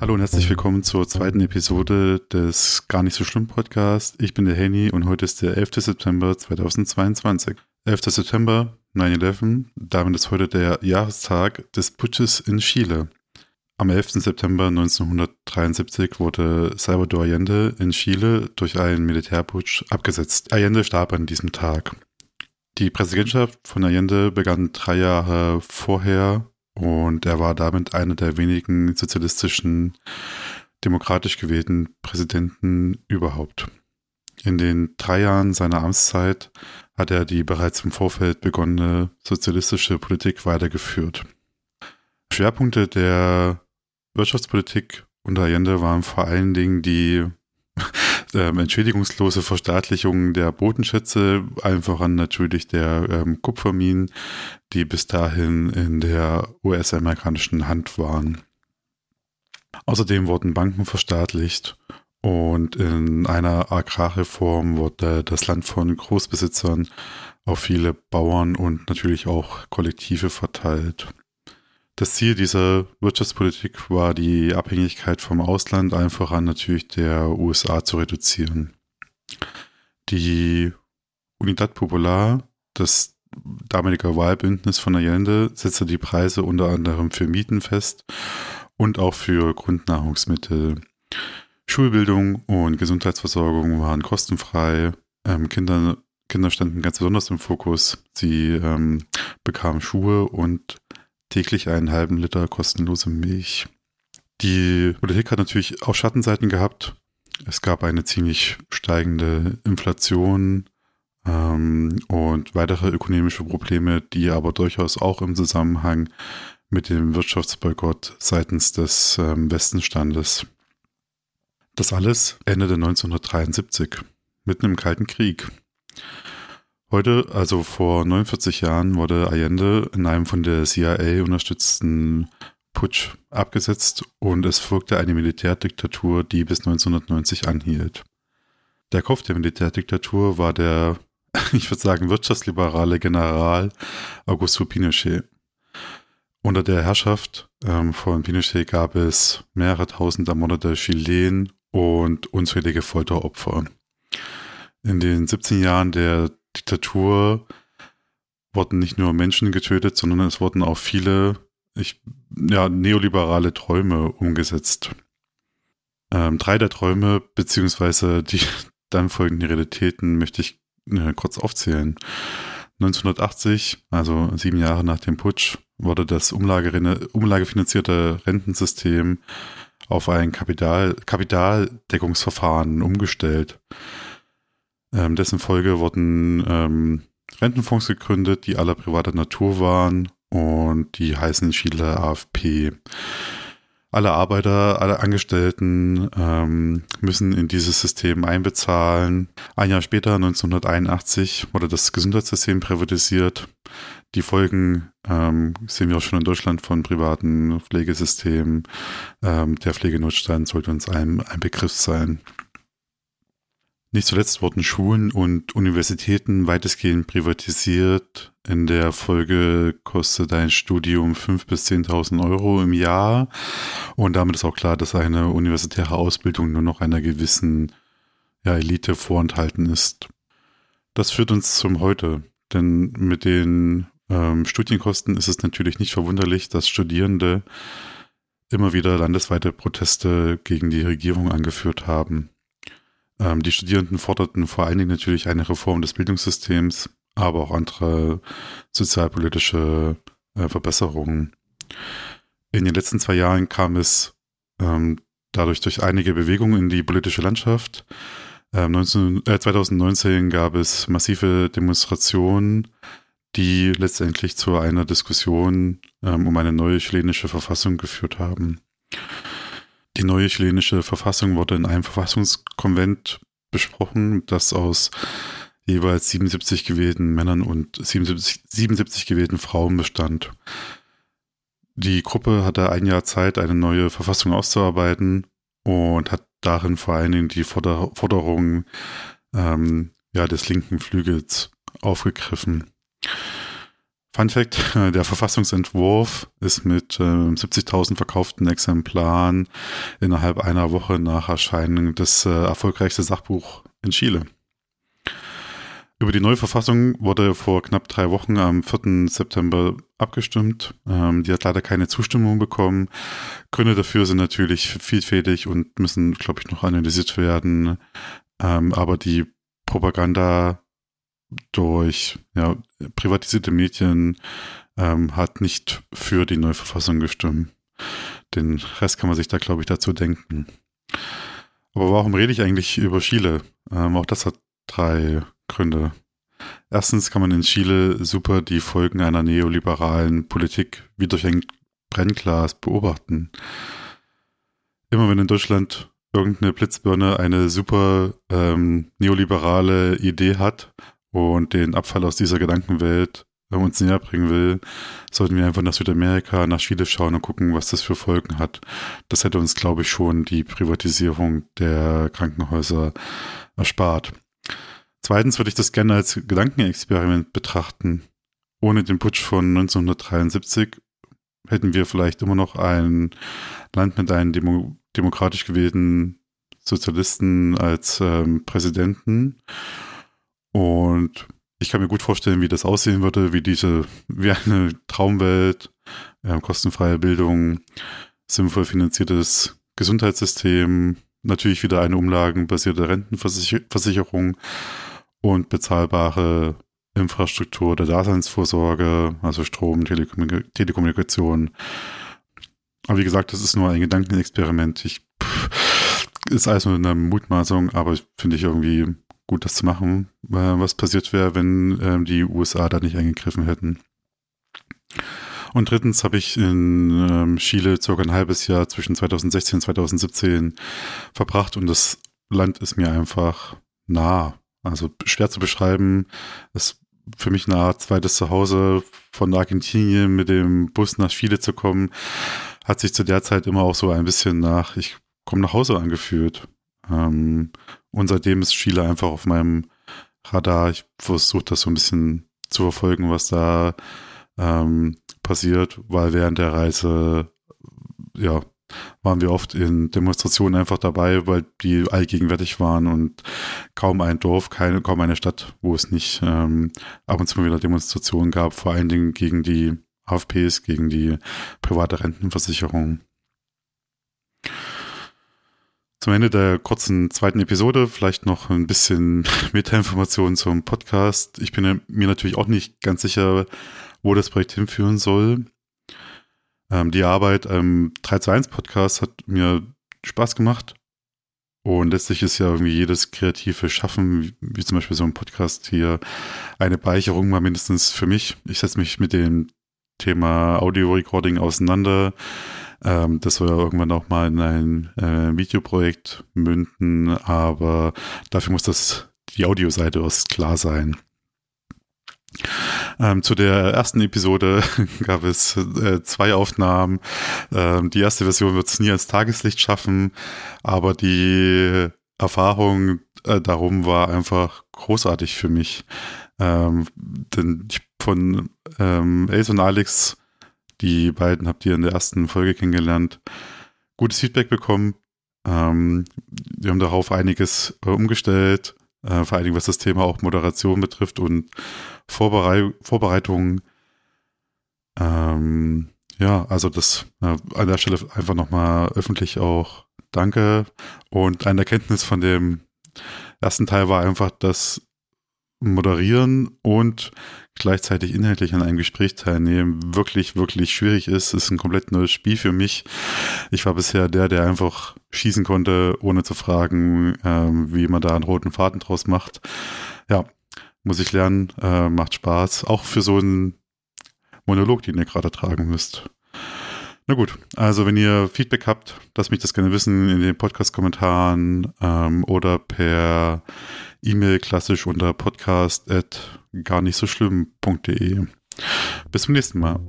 Hallo und herzlich willkommen zur zweiten Episode des Gar nicht so schlimm Podcast. Ich bin der Henny und heute ist der 11. September 2022. 11. September 9-11, damit ist heute der Jahrestag des Putsches in Chile. Am 11. September 1973 wurde Salvador Allende in Chile durch einen Militärputsch abgesetzt. Allende starb an diesem Tag. Die Präsidentschaft von Allende begann drei Jahre vorher und er war damit einer der wenigen sozialistischen, demokratisch gewählten Präsidenten überhaupt. In den drei Jahren seiner Amtszeit hat er die bereits im Vorfeld begonnene sozialistische Politik weitergeführt. Schwerpunkte der Wirtschaftspolitik unter Allende waren vor allen Dingen die ähm, entschädigungslose Verstaatlichung der Bodenschätze, allen voran natürlich der ähm, Kupferminen, die bis dahin in der US-amerikanischen Hand waren. Außerdem wurden Banken verstaatlicht und in einer Agrarreform wurde das Land von Großbesitzern auf viele Bauern und natürlich auch Kollektive verteilt. Das Ziel dieser Wirtschaftspolitik war die Abhängigkeit vom Ausland, einfach an natürlich der USA zu reduzieren. Die Unidad Popular, das damalige Wahlbündnis von Allende, setzte die Preise unter anderem für Mieten fest und auch für Grundnahrungsmittel. Schulbildung und Gesundheitsversorgung waren kostenfrei. Ähm, Kinder, Kinder standen ganz besonders im Fokus. Sie ähm, bekamen Schuhe und täglich einen halben Liter kostenlose Milch. Die Politik hat natürlich auch Schattenseiten gehabt. Es gab eine ziemlich steigende Inflation ähm, und weitere ökonomische Probleme, die aber durchaus auch im Zusammenhang mit dem Wirtschaftsboykott seitens des ähm, Westenstandes. Das alles endete 1973, mitten im Kalten Krieg. Heute, also vor 49 Jahren, wurde Allende in einem von der CIA unterstützten Putsch abgesetzt und es folgte eine Militärdiktatur, die bis 1990 anhielt. Der Kopf der Militärdiktatur war der, ich würde sagen, wirtschaftsliberale General Augusto Pinochet. Unter der Herrschaft ähm, von Pinochet gab es mehrere tausend ermordete Chilen und unzählige Folteropfer. In den 17 Jahren der Diktatur wurden nicht nur Menschen getötet, sondern es wurden auch viele ich, ja, neoliberale Träume umgesetzt. Ähm, drei der Träume, beziehungsweise die dann folgenden Realitäten, möchte ich äh, kurz aufzählen. 1980, also sieben Jahre nach dem Putsch, wurde das Umlage, umlagefinanzierte Rentensystem auf ein Kapital, Kapitaldeckungsverfahren umgestellt. Ähm, dessen Folge wurden ähm, Rentenfonds gegründet, die aller privater Natur waren und die heißen Chile AFP. Alle Arbeiter, alle Angestellten ähm, müssen in dieses System einbezahlen. Ein Jahr später, 1981, wurde das Gesundheitssystem privatisiert. Die Folgen ähm, sehen wir auch schon in Deutschland von privaten Pflegesystemen. Ähm, der Pflegenotstand sollte uns ein, ein Begriff sein. Nicht zuletzt wurden Schulen und Universitäten weitestgehend privatisiert. In der Folge kostet ein Studium 5.000 bis 10.000 Euro im Jahr. Und damit ist auch klar, dass eine universitäre Ausbildung nur noch einer gewissen ja, Elite vorenthalten ist. Das führt uns zum Heute. Denn mit den ähm, Studienkosten ist es natürlich nicht verwunderlich, dass Studierende immer wieder landesweite Proteste gegen die Regierung angeführt haben. Ähm, die Studierenden forderten vor allen Dingen natürlich eine Reform des Bildungssystems, aber auch andere sozialpolitische äh, Verbesserungen. In den letzten zwei Jahren kam es ähm, dadurch durch einige Bewegungen in die politische Landschaft. Ähm, 19, äh, 2019 gab es massive Demonstrationen, die letztendlich zu einer Diskussion ähm, um eine neue chilenische Verfassung geführt haben. Die neue chilenische Verfassung wurde in einem Verfassungskonvent besprochen, das aus jeweils 77 gewählten Männern und 77, 77 gewählten Frauen bestand. Die Gruppe hatte ein Jahr Zeit, eine neue Verfassung auszuarbeiten und hat darin vor allen Dingen die Forder Forderungen ähm, ja, des linken Flügels aufgegriffen. Fun Fact, der Verfassungsentwurf ist mit äh, 70.000 verkauften Exemplaren innerhalb einer Woche nach Erscheinen das äh, erfolgreichste Sachbuch in Chile. Über die neue Verfassung wurde vor knapp drei Wochen am 4. September abgestimmt. Ähm, die hat leider keine Zustimmung bekommen. Gründe dafür sind natürlich vielfältig und müssen, glaube ich, noch analysiert werden. Ähm, aber die Propaganda durch ja, privatisierte Medien ähm, hat nicht für die neue Verfassung gestimmt. Den Rest kann man sich da, glaube ich, dazu denken. Aber warum rede ich eigentlich über Chile? Ähm, auch das hat drei Gründe. Erstens kann man in Chile super die Folgen einer neoliberalen Politik wie durch ein Brennglas beobachten. Immer wenn in Deutschland irgendeine Blitzbirne eine super ähm, neoliberale Idee hat und den Abfall aus dieser Gedankenwelt uns näher bringen will, sollten wir einfach nach Südamerika, nach Chile schauen und gucken, was das für Folgen hat. Das hätte uns, glaube ich, schon die Privatisierung der Krankenhäuser erspart. Zweitens würde ich das gerne als Gedankenexperiment betrachten. Ohne den Putsch von 1973 hätten wir vielleicht immer noch ein Land mit einem Demo demokratisch gewählten Sozialisten als ähm, Präsidenten. Und ich kann mir gut vorstellen, wie das aussehen würde, wie diese, wie eine Traumwelt, äh, kostenfreie Bildung, sinnvoll finanziertes Gesundheitssystem, natürlich wieder eine umlagenbasierte Rentenversicherung und bezahlbare Infrastruktur der Daseinsvorsorge, also Strom, Telekommunik Telekommunikation. Aber wie gesagt, das ist nur ein Gedankenexperiment. Ich, pff, ist alles nur eine Mutmaßung, aber finde ich irgendwie gut, das zu machen, äh, was passiert wäre, wenn ähm, die USA da nicht eingegriffen hätten. Und drittens habe ich in ähm, Chile circa ein halbes Jahr zwischen 2016 und 2017 verbracht und das Land ist mir einfach nah. Also schwer zu beschreiben. Es ist für mich eine Art zweites Zuhause von Argentinien mit dem Bus nach Chile zu kommen, hat sich zu der Zeit immer auch so ein bisschen nach, ich komme nach Hause angefühlt. Ähm, und seitdem ist Chile einfach auf meinem Radar. Ich versuche das so ein bisschen zu verfolgen, was da ähm, passiert, weil während der Reise, ja, waren wir oft in Demonstrationen einfach dabei, weil die allgegenwärtig waren und kaum ein Dorf, keine, kaum eine Stadt, wo es nicht ähm, ab und zu mal wieder Demonstrationen gab, vor allen Dingen gegen die AFPs, gegen die private Rentenversicherung. Zum Ende der kurzen zweiten Episode vielleicht noch ein bisschen Metainformationen zum Podcast. Ich bin mir natürlich auch nicht ganz sicher, wo das Projekt hinführen soll. Ähm, die Arbeit am 3 zu 1 Podcast hat mir Spaß gemacht. Und letztlich ist ja irgendwie jedes kreative Schaffen, wie, zum Beispiel so ein Podcast hier, eine Beicherung mal mindestens für mich. Ich setze mich mit dem Thema Audio-Recording auseinander. Ähm, das soll ja irgendwann auch mal in ein äh, Videoprojekt münden, aber dafür muss das die Audioseite erst klar sein. Ähm, zu der ersten Episode gab es äh, zwei Aufnahmen. Ähm, die erste Version wird es nie ans Tageslicht schaffen, aber die Erfahrung äh, darum war einfach großartig für mich. Ähm, denn ich von ähm, Ace und Alex, die beiden habt ihr in der ersten Folge kennengelernt, gutes Feedback bekommen. Ähm, wir haben darauf einiges äh, umgestellt äh, vor allen Dingen was das Thema auch Moderation betrifft und Vorberei Vorbereitungen. Ähm, ja, also das äh, an der Stelle einfach nochmal öffentlich auch Danke. Und eine Erkenntnis von dem ersten Teil war einfach, dass Moderieren und gleichzeitig inhaltlich an einem Gespräch teilnehmen wirklich, wirklich schwierig ist. Es ist ein komplett neues Spiel für mich. Ich war bisher der, der einfach schießen konnte, ohne zu fragen, ähm, wie man da einen roten Faden draus macht. Ja, muss ich lernen, äh, macht Spaß. Auch für so einen Monolog, den ihr gerade tragen müsst. Na gut, also wenn ihr Feedback habt, lasst mich das gerne wissen in den Podcast-Kommentaren ähm, oder per E-Mail klassisch unter podcast at gar nicht so schlimm.de. Bis zum nächsten Mal.